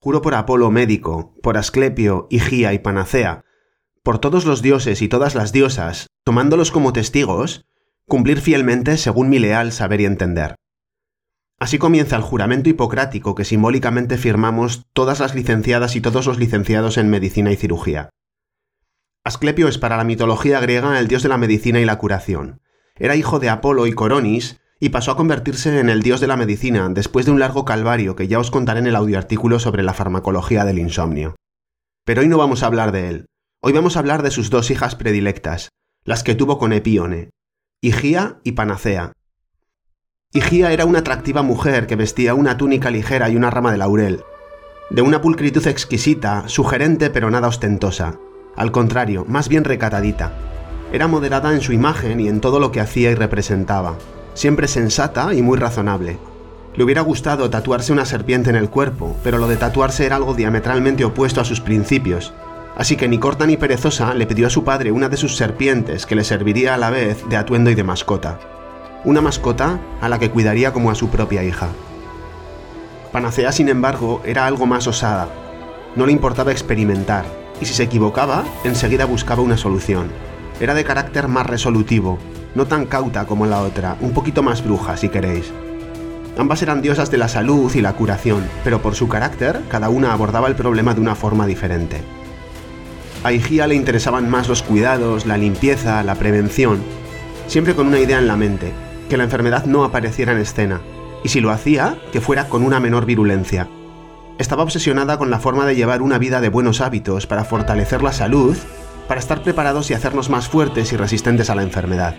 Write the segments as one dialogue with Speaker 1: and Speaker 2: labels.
Speaker 1: Juro por Apolo médico, por Asclepio, Higía y Panacea, por todos los dioses y todas las diosas, tomándolos como testigos, cumplir fielmente según mi leal saber y entender. Así comienza el juramento hipocrático que simbólicamente firmamos todas las licenciadas y todos los licenciados en medicina y cirugía. Asclepio es para la mitología griega el dios de la medicina y la curación. Era hijo de Apolo y Coronis y pasó a convertirse en el dios de la medicina después de un largo calvario que ya os contaré en el audioartículo sobre la farmacología del insomnio. Pero hoy no vamos a hablar de él. Hoy vamos a hablar de sus dos hijas predilectas, las que tuvo con Epíone, Higía y Panacea. Higía era una atractiva mujer que vestía una túnica ligera y una rama de laurel, de una pulcritud exquisita, sugerente pero nada ostentosa. Al contrario, más bien recatadita. Era moderada en su imagen y en todo lo que hacía y representaba, siempre sensata y muy razonable. Le hubiera gustado tatuarse una serpiente en el cuerpo, pero lo de tatuarse era algo diametralmente opuesto a sus principios, así que ni corta ni perezosa le pidió a su padre una de sus serpientes que le serviría a la vez de atuendo y de mascota. Una mascota a la que cuidaría como a su propia hija. Panacea, sin embargo, era algo más osada. No le importaba experimentar, y si se equivocaba, enseguida buscaba una solución. Era de carácter más resolutivo, no tan cauta como la otra, un poquito más bruja, si queréis. Ambas eran diosas de la salud y la curación, pero por su carácter, cada una abordaba el problema de una forma diferente. A Higía le interesaban más los cuidados, la limpieza, la prevención, siempre con una idea en la mente, que la enfermedad no apareciera en escena, y si lo hacía, que fuera con una menor virulencia, estaba obsesionada con la forma de llevar una vida de buenos hábitos para fortalecer la salud, para estar preparados y hacernos más fuertes y resistentes a la enfermedad.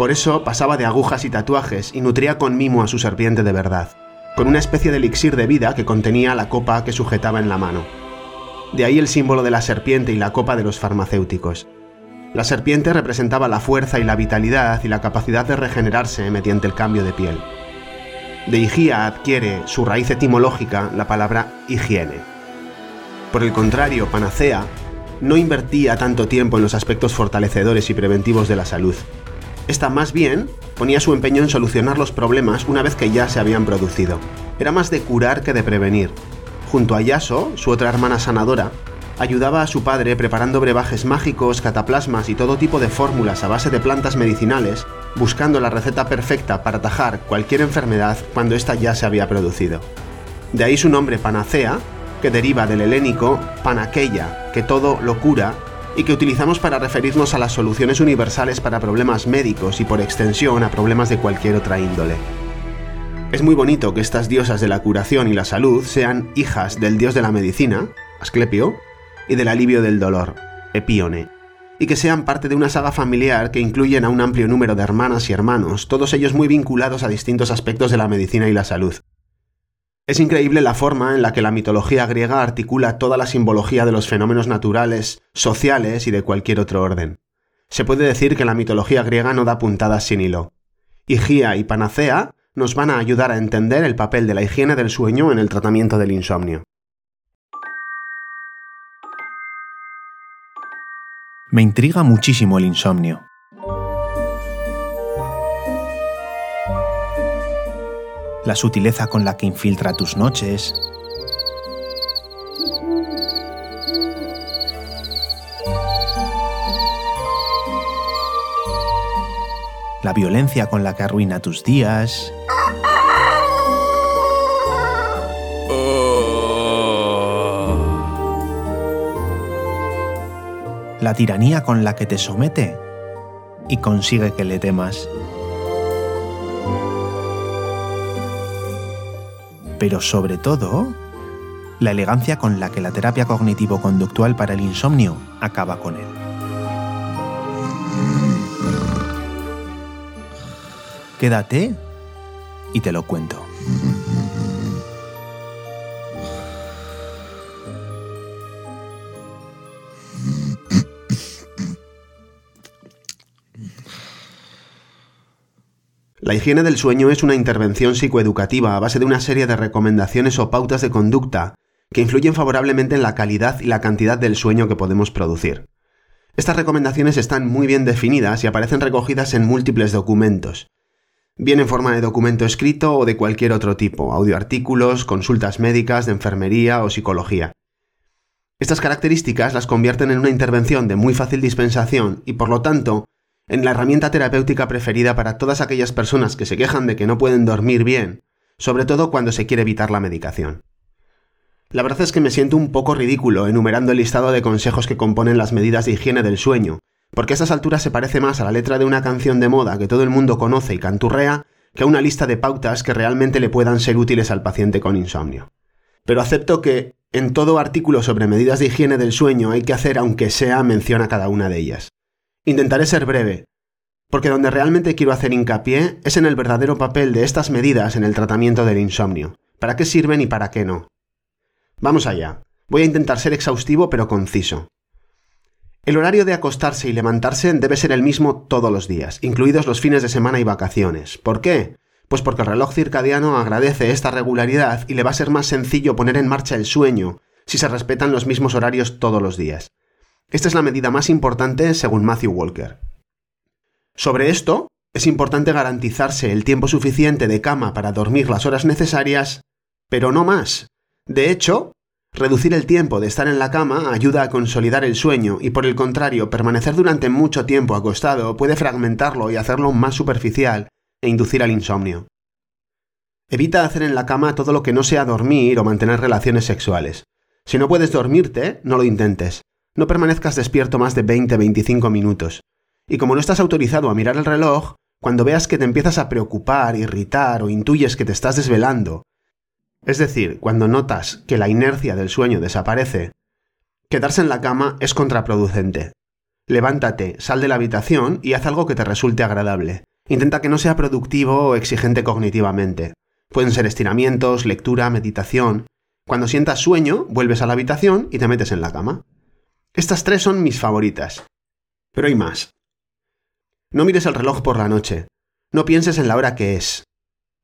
Speaker 1: Por eso pasaba de agujas y tatuajes y nutría con mimo a su serpiente de verdad, con una especie de elixir de vida que contenía la copa que sujetaba en la mano. De ahí el símbolo de la serpiente y la copa de los farmacéuticos. La serpiente representaba la fuerza y la vitalidad y la capacidad de regenerarse mediante el cambio de piel. De higía adquiere su raíz etimológica la palabra higiene. Por el contrario, Panacea no invertía tanto tiempo en los aspectos fortalecedores y preventivos de la salud. Esta más bien ponía su empeño en solucionar los problemas una vez que ya se habían producido. Era más de curar que de prevenir. Junto a Yaso, su otra hermana sanadora, ayudaba a su padre preparando brebajes mágicos, cataplasmas y todo tipo de fórmulas a base de plantas medicinales, buscando la receta perfecta para atajar cualquier enfermedad cuando ésta ya se había producido. De ahí su nombre panacea, que deriva del helénico panaqueia, que todo lo cura, y que utilizamos para referirnos a las soluciones universales para problemas médicos y por extensión a problemas de cualquier otra índole. Es muy bonito que estas diosas de la curación y la salud sean hijas del dios de la medicina, Asclepio, y del alivio del dolor, Epíone, y que sean parte de una saga familiar que incluyen a un amplio número de hermanas y hermanos, todos ellos muy vinculados a distintos aspectos de la medicina y la salud. Es increíble la forma en la que la mitología griega articula toda la simbología de los fenómenos naturales, sociales y de cualquier otro orden. Se puede decir que la mitología griega no da puntadas sin hilo. Higía y Panacea nos van a ayudar a entender el papel de la higiene del sueño en el tratamiento del insomnio.
Speaker 2: Me intriga muchísimo el insomnio. La sutileza con la que infiltra tus noches. La violencia con la que arruina tus días. la tiranía con la que te somete y consigue que le temas. Pero sobre todo, la elegancia con la que la terapia cognitivo-conductual para el insomnio acaba con él. Quédate y te lo cuento.
Speaker 1: La higiene del sueño es una intervención psicoeducativa a base de una serie de recomendaciones o pautas de conducta que influyen favorablemente en la calidad y la cantidad del sueño que podemos producir. Estas recomendaciones están muy bien definidas y aparecen recogidas en múltiples documentos. bien en forma de documento escrito o de cualquier otro tipo, audioartículos, consultas médicas, de enfermería o psicología. Estas características las convierten en una intervención de muy fácil dispensación y por lo tanto en la herramienta terapéutica preferida para todas aquellas personas que se quejan de que no pueden dormir bien, sobre todo cuando se quiere evitar la medicación. La verdad es que me siento un poco ridículo enumerando el listado de consejos que componen las medidas de higiene del sueño, porque a estas alturas se parece más a la letra de una canción de moda que todo el mundo conoce y canturrea que a una lista de pautas que realmente le puedan ser útiles al paciente con insomnio. Pero acepto que en todo artículo sobre medidas de higiene del sueño hay que hacer aunque sea mención a cada una de ellas. Intentaré ser breve, porque donde realmente quiero hacer hincapié es en el verdadero papel de estas medidas en el tratamiento del insomnio, para qué sirven y para qué no. Vamos allá. Voy a intentar ser exhaustivo pero conciso. El horario de acostarse y levantarse debe ser el mismo todos los días, incluidos los fines de semana y vacaciones. ¿Por qué? Pues porque el reloj circadiano agradece esta regularidad y le va a ser más sencillo poner en marcha el sueño si se respetan los mismos horarios todos los días. Esta es la medida más importante según Matthew Walker. Sobre esto, es importante garantizarse el tiempo suficiente de cama para dormir las horas necesarias, pero no más, de hecho, reducir el tiempo de estar en la cama ayuda a consolidar el sueño y por el contrario, permanecer durante mucho tiempo acostado puede fragmentarlo y hacerlo más superficial e inducir al insomnio. Evita hacer en la cama todo lo que no sea dormir o mantener relaciones sexuales. Si no puedes dormirte, no lo intentes. No permanezcas despierto más de 20-25 minutos. Y como no estás autorizado a mirar el reloj, cuando veas que te empiezas a preocupar, irritar o intuyes que te estás desvelando, es decir, cuando notas que la inercia del sueño desaparece, quedarse en la cama es contraproducente. Levántate, sal de la habitación y haz algo que te resulte agradable. Intenta que no sea productivo o exigente cognitivamente. Pueden ser estiramientos, lectura, meditación. Cuando sientas sueño, vuelves a la habitación y te metes en la cama. Estas tres son mis favoritas. Pero hay más. No mires el reloj por la noche. No pienses en la hora que es.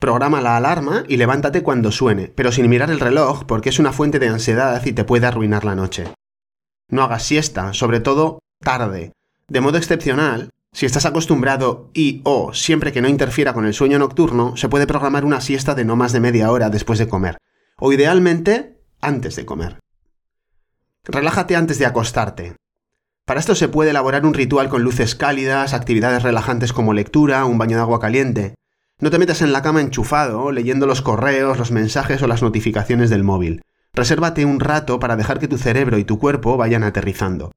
Speaker 1: Programa la alarma y levántate cuando suene, pero sin mirar el reloj porque es una fuente de ansiedad y te puede arruinar la noche. No hagas siesta, sobre todo tarde. De modo excepcional, si estás acostumbrado y o siempre que no interfiera con el sueño nocturno, se puede programar una siesta de no más de media hora después de comer, o idealmente antes de comer. Relájate antes de acostarte. Para esto se puede elaborar un ritual con luces cálidas, actividades relajantes como lectura, un baño de agua caliente. No te metas en la cama enchufado, leyendo los correos, los mensajes o las notificaciones del móvil. Resérvate un rato para dejar que tu cerebro y tu cuerpo vayan aterrizando.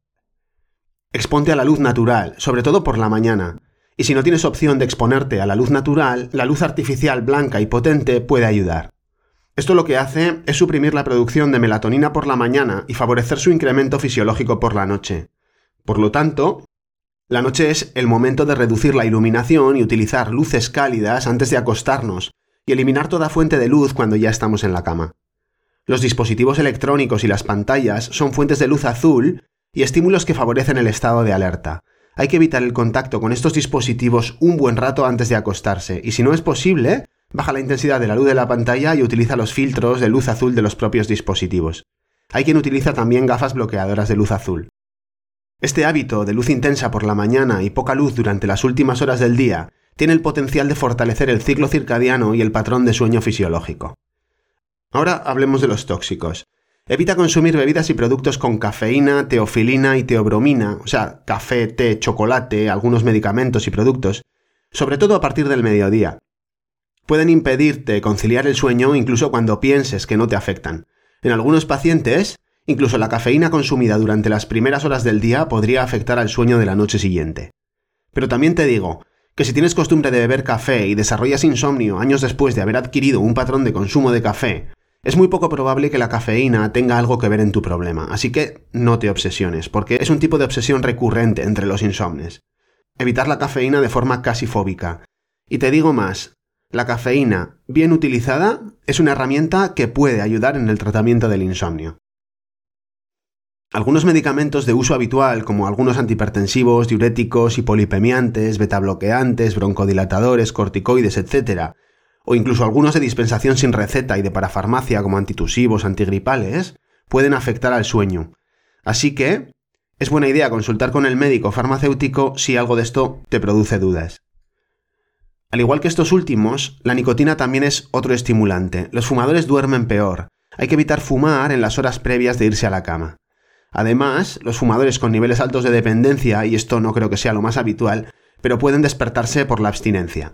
Speaker 1: Exponte a la luz natural, sobre todo por la mañana. Y si no tienes opción de exponerte a la luz natural, la luz artificial blanca y potente puede ayudar. Esto lo que hace es suprimir la producción de melatonina por la mañana y favorecer su incremento fisiológico por la noche. Por lo tanto, la noche es el momento de reducir la iluminación y utilizar luces cálidas antes de acostarnos y eliminar toda fuente de luz cuando ya estamos en la cama. Los dispositivos electrónicos y las pantallas son fuentes de luz azul y estímulos que favorecen el estado de alerta. Hay que evitar el contacto con estos dispositivos un buen rato antes de acostarse y si no es posible, baja la intensidad de la luz de la pantalla y utiliza los filtros de luz azul de los propios dispositivos. Hay quien utiliza también gafas bloqueadoras de luz azul. Este hábito de luz intensa por la mañana y poca luz durante las últimas horas del día tiene el potencial de fortalecer el ciclo circadiano y el patrón de sueño fisiológico. Ahora hablemos de los tóxicos. Evita consumir bebidas y productos con cafeína, teofilina y teobromina, o sea, café, té, chocolate, algunos medicamentos y productos, sobre todo a partir del mediodía. Pueden impedirte conciliar el sueño incluso cuando pienses que no te afectan. En algunos pacientes, Incluso la cafeína consumida durante las primeras horas del día podría afectar al sueño de la noche siguiente. Pero también te digo que si tienes costumbre de beber café y desarrollas insomnio años después de haber adquirido un patrón de consumo de café, es muy poco probable que la cafeína tenga algo que ver en tu problema, así que no te obsesiones, porque es un tipo de obsesión recurrente entre los insomnes. Evitar la cafeína de forma casi fóbica. Y te digo más, la cafeína, bien utilizada, es una herramienta que puede ayudar en el tratamiento del insomnio. Algunos medicamentos de uso habitual, como algunos antihipertensivos, diuréticos, hipolipemiantes, betabloqueantes, broncodilatadores, corticoides, etc., o incluso algunos de dispensación sin receta y de parafarmacia, como antitusivos, antigripales, pueden afectar al sueño. Así que es buena idea consultar con el médico farmacéutico si algo de esto te produce dudas. Al igual que estos últimos, la nicotina también es otro estimulante. Los fumadores duermen peor. Hay que evitar fumar en las horas previas de irse a la cama. Además, los fumadores con niveles altos de dependencia, y esto no creo que sea lo más habitual, pero pueden despertarse por la abstinencia.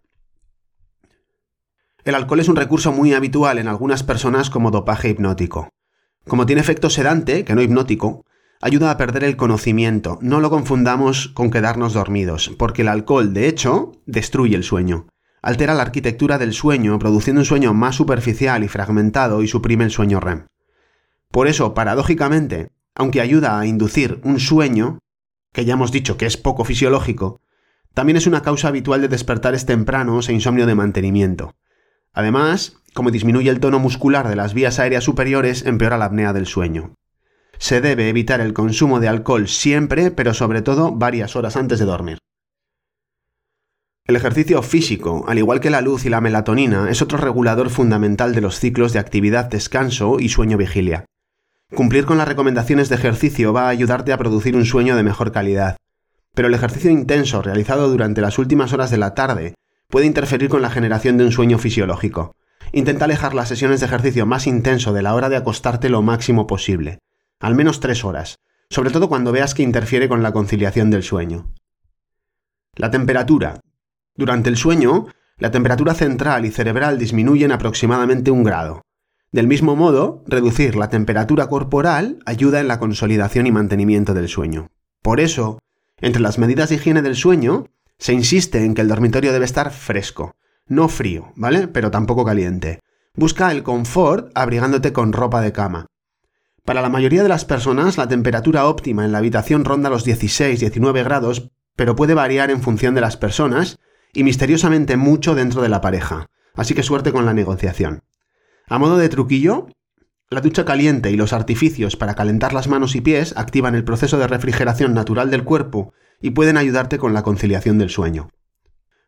Speaker 1: El alcohol es un recurso muy habitual en algunas personas como dopaje hipnótico. Como tiene efecto sedante, que no hipnótico, ayuda a perder el conocimiento. No lo confundamos con quedarnos dormidos, porque el alcohol, de hecho, destruye el sueño. Altera la arquitectura del sueño, produciendo un sueño más superficial y fragmentado y suprime el sueño REM. Por eso, paradójicamente, aunque ayuda a inducir un sueño, que ya hemos dicho que es poco fisiológico, también es una causa habitual de despertares tempranos e insomnio de mantenimiento. Además, como disminuye el tono muscular de las vías aéreas superiores, empeora la apnea del sueño. Se debe evitar el consumo de alcohol siempre, pero sobre todo varias horas antes de dormir. El ejercicio físico, al igual que la luz y la melatonina, es otro regulador fundamental de los ciclos de actividad, descanso y sueño-vigilia. Cumplir con las recomendaciones de ejercicio va a ayudarte a producir un sueño de mejor calidad, pero el ejercicio intenso realizado durante las últimas horas de la tarde puede interferir con la generación de un sueño fisiológico. Intenta alejar las sesiones de ejercicio más intenso de la hora de acostarte lo máximo posible al menos tres horas, sobre todo cuando veas que interfiere con la conciliación del sueño. La temperatura. Durante el sueño, la temperatura central y cerebral disminuyen aproximadamente un grado. Del mismo modo, reducir la temperatura corporal ayuda en la consolidación y mantenimiento del sueño. Por eso, entre las medidas de higiene del sueño, se insiste en que el dormitorio debe estar fresco, no frío, ¿vale? Pero tampoco caliente. Busca el confort abrigándote con ropa de cama. Para la mayoría de las personas, la temperatura óptima en la habitación ronda los 16-19 grados, pero puede variar en función de las personas y misteriosamente mucho dentro de la pareja. Así que suerte con la negociación. A modo de truquillo, la ducha caliente y los artificios para calentar las manos y pies activan el proceso de refrigeración natural del cuerpo y pueden ayudarte con la conciliación del sueño.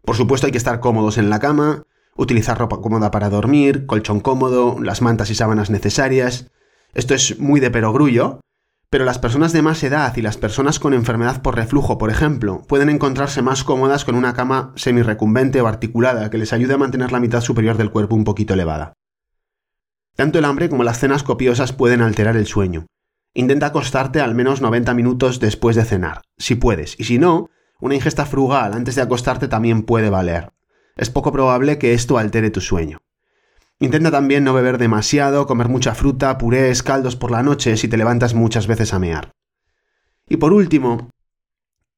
Speaker 1: Por supuesto hay que estar cómodos en la cama, utilizar ropa cómoda para dormir, colchón cómodo, las mantas y sábanas necesarias, esto es muy de perogrullo, pero las personas de más edad y las personas con enfermedad por reflujo, por ejemplo, pueden encontrarse más cómodas con una cama semirecumbente o articulada que les ayude a mantener la mitad superior del cuerpo un poquito elevada. Tanto el hambre como las cenas copiosas pueden alterar el sueño. Intenta acostarte al menos 90 minutos después de cenar, si puedes, y si no, una ingesta frugal antes de acostarte también puede valer. Es poco probable que esto altere tu sueño. Intenta también no beber demasiado, comer mucha fruta, purés, caldos por la noche si te levantas muchas veces a mear. Y por último,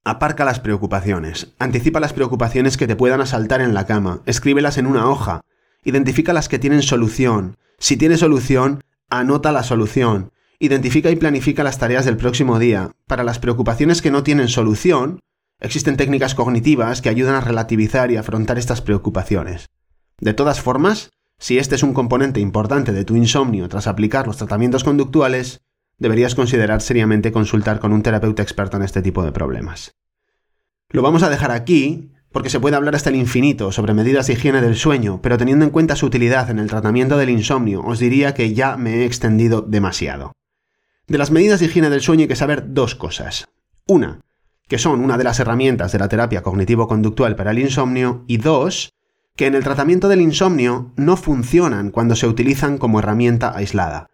Speaker 1: aparca las preocupaciones. Anticipa las preocupaciones que te puedan asaltar en la cama. Escríbelas en una hoja. Identifica las que tienen solución. Si tiene solución, anota la solución. Identifica y planifica las tareas del próximo día. Para las preocupaciones que no tienen solución, existen técnicas cognitivas que ayudan a relativizar y afrontar estas preocupaciones. De todas formas, si este es un componente importante de tu insomnio tras aplicar los tratamientos conductuales, deberías considerar seriamente consultar con un terapeuta experto en este tipo de problemas. Lo vamos a dejar aquí porque se puede hablar hasta el infinito sobre medidas de higiene del sueño, pero teniendo en cuenta su utilidad en el tratamiento del insomnio, os diría que ya me he extendido demasiado. De las medidas de higiene del sueño hay que saber dos cosas. Una, que son una de las herramientas de la terapia cognitivo-conductual para el insomnio, y dos, que en el tratamiento del insomnio no funcionan cuando se utilizan como herramienta aislada.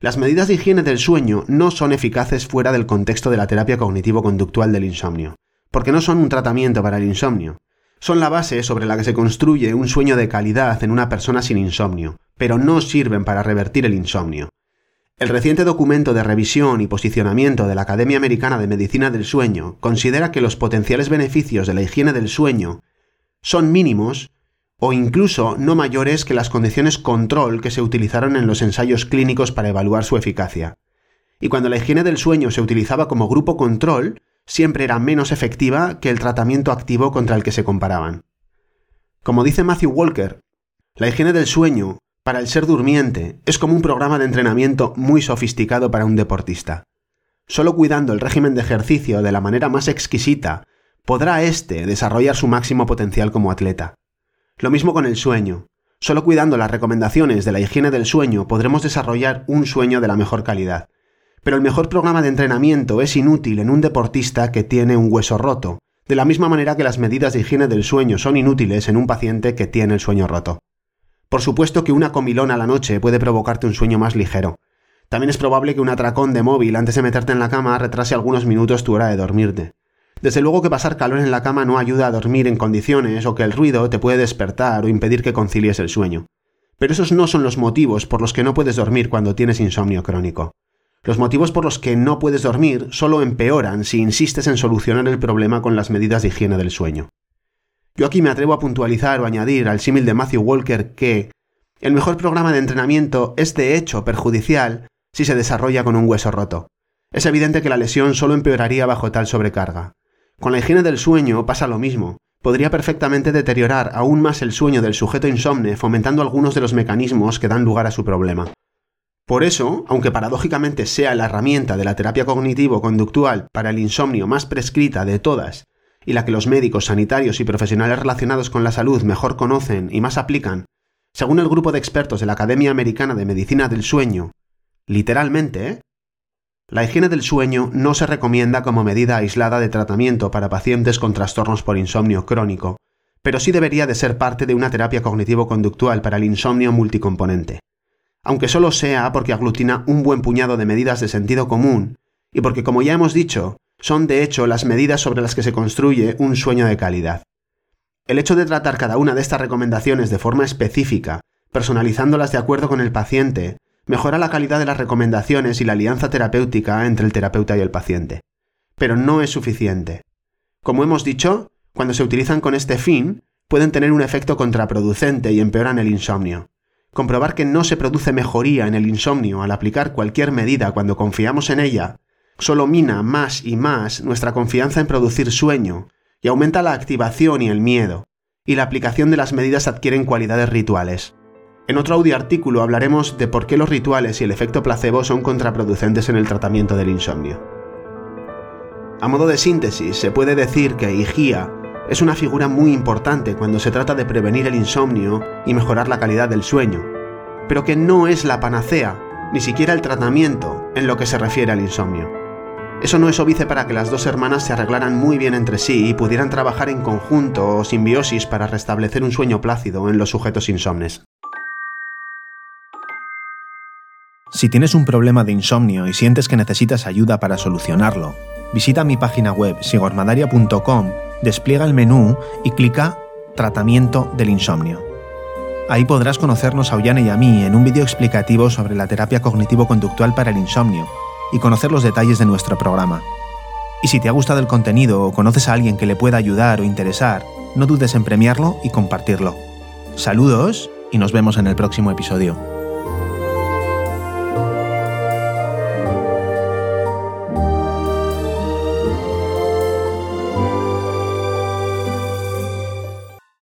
Speaker 1: Las medidas de higiene del sueño no son eficaces fuera del contexto de la terapia cognitivo-conductual del insomnio, porque no son un tratamiento para el insomnio. Son la base sobre la que se construye un sueño de calidad en una persona sin insomnio, pero no sirven para revertir el insomnio. El reciente documento de revisión y posicionamiento de la Academia Americana de Medicina del Sueño considera que los potenciales beneficios de la higiene del sueño son mínimos o incluso no mayores que las condiciones control que se utilizaron en los ensayos clínicos para evaluar su eficacia. Y cuando la higiene del sueño se utilizaba como grupo control, siempre era menos efectiva que el tratamiento activo contra el que se comparaban. Como dice Matthew Walker, la higiene del sueño, para el ser durmiente, es como un programa de entrenamiento muy sofisticado para un deportista. Solo cuidando el régimen de ejercicio de la manera más exquisita, podrá éste desarrollar su máximo potencial como atleta. Lo mismo con el sueño. Solo cuidando las recomendaciones de la higiene del sueño podremos desarrollar un sueño de la mejor calidad. Pero el mejor programa de entrenamiento es inútil en un deportista que tiene un hueso roto, de la misma manera que las medidas de higiene del sueño son inútiles en un paciente que tiene el sueño roto. Por supuesto que una comilona a la noche puede provocarte un sueño más ligero. También es probable que un atracón de móvil antes de meterte en la cama retrase algunos minutos tu hora de dormirte. Desde luego que pasar calor en la cama no ayuda a dormir en condiciones o que el ruido te puede despertar o impedir que concilies el sueño. Pero esos no son los motivos por los que no puedes dormir cuando tienes insomnio crónico. Los motivos por los que no puedes dormir solo empeoran si insistes en solucionar el problema con las medidas de higiene del sueño. Yo aquí me atrevo a puntualizar o añadir al símil de Matthew Walker que el mejor programa de entrenamiento es de hecho perjudicial si se desarrolla con un hueso roto. Es evidente que la lesión solo empeoraría bajo tal sobrecarga. Con la higiene del sueño pasa lo mismo. Podría perfectamente deteriorar aún más el sueño del sujeto insomne, fomentando algunos de los mecanismos que dan lugar a su problema. Por eso, aunque paradójicamente sea la herramienta de la terapia cognitivo-conductual para el insomnio más prescrita de todas, y la que los médicos, sanitarios y profesionales relacionados con la salud mejor conocen y más aplican, según el grupo de expertos de la Academia Americana de Medicina del Sueño, literalmente. La higiene del sueño no se recomienda como medida aislada de tratamiento para pacientes con trastornos por insomnio crónico, pero sí debería de ser parte de una terapia cognitivo-conductual para el insomnio multicomponente aunque solo sea porque aglutina un buen puñado de medidas de sentido común, y porque, como ya hemos dicho, son de hecho las medidas sobre las que se construye un sueño de calidad. El hecho de tratar cada una de estas recomendaciones de forma específica, personalizándolas de acuerdo con el paciente, mejora la calidad de las recomendaciones y la alianza terapéutica entre el terapeuta y el paciente. Pero no es suficiente. Como hemos dicho, cuando se utilizan con este fin, pueden tener un efecto contraproducente y empeoran el insomnio. Comprobar que no se produce mejoría en el insomnio al aplicar cualquier medida cuando confiamos en ella, solo mina más y más nuestra confianza en producir sueño y aumenta la activación y el miedo, y la aplicación de las medidas adquieren cualidades rituales. En otro audio artículo hablaremos de por qué los rituales y el efecto placebo son contraproducentes en el tratamiento del insomnio. A modo de síntesis, se puede decir que IGIA es una figura muy importante cuando se trata de prevenir el insomnio y mejorar la calidad del sueño, pero que no es la panacea, ni siquiera el tratamiento en lo que se refiere al insomnio. Eso no es óbice para que las dos hermanas se arreglaran muy bien entre sí y pudieran trabajar en conjunto o simbiosis para restablecer un sueño plácido en los sujetos insomnes.
Speaker 2: Si tienes un problema de insomnio y sientes que necesitas ayuda para solucionarlo, visita mi página web sigormadaria.com despliega el menú y clica Tratamiento del insomnio. Ahí podrás conocernos a Ollane y a mí en un vídeo explicativo sobre la terapia cognitivo-conductual para el insomnio y conocer los detalles de nuestro programa. Y si te ha gustado el contenido o conoces a alguien que le pueda ayudar o interesar, no dudes en premiarlo y compartirlo. Saludos y nos vemos en el próximo episodio.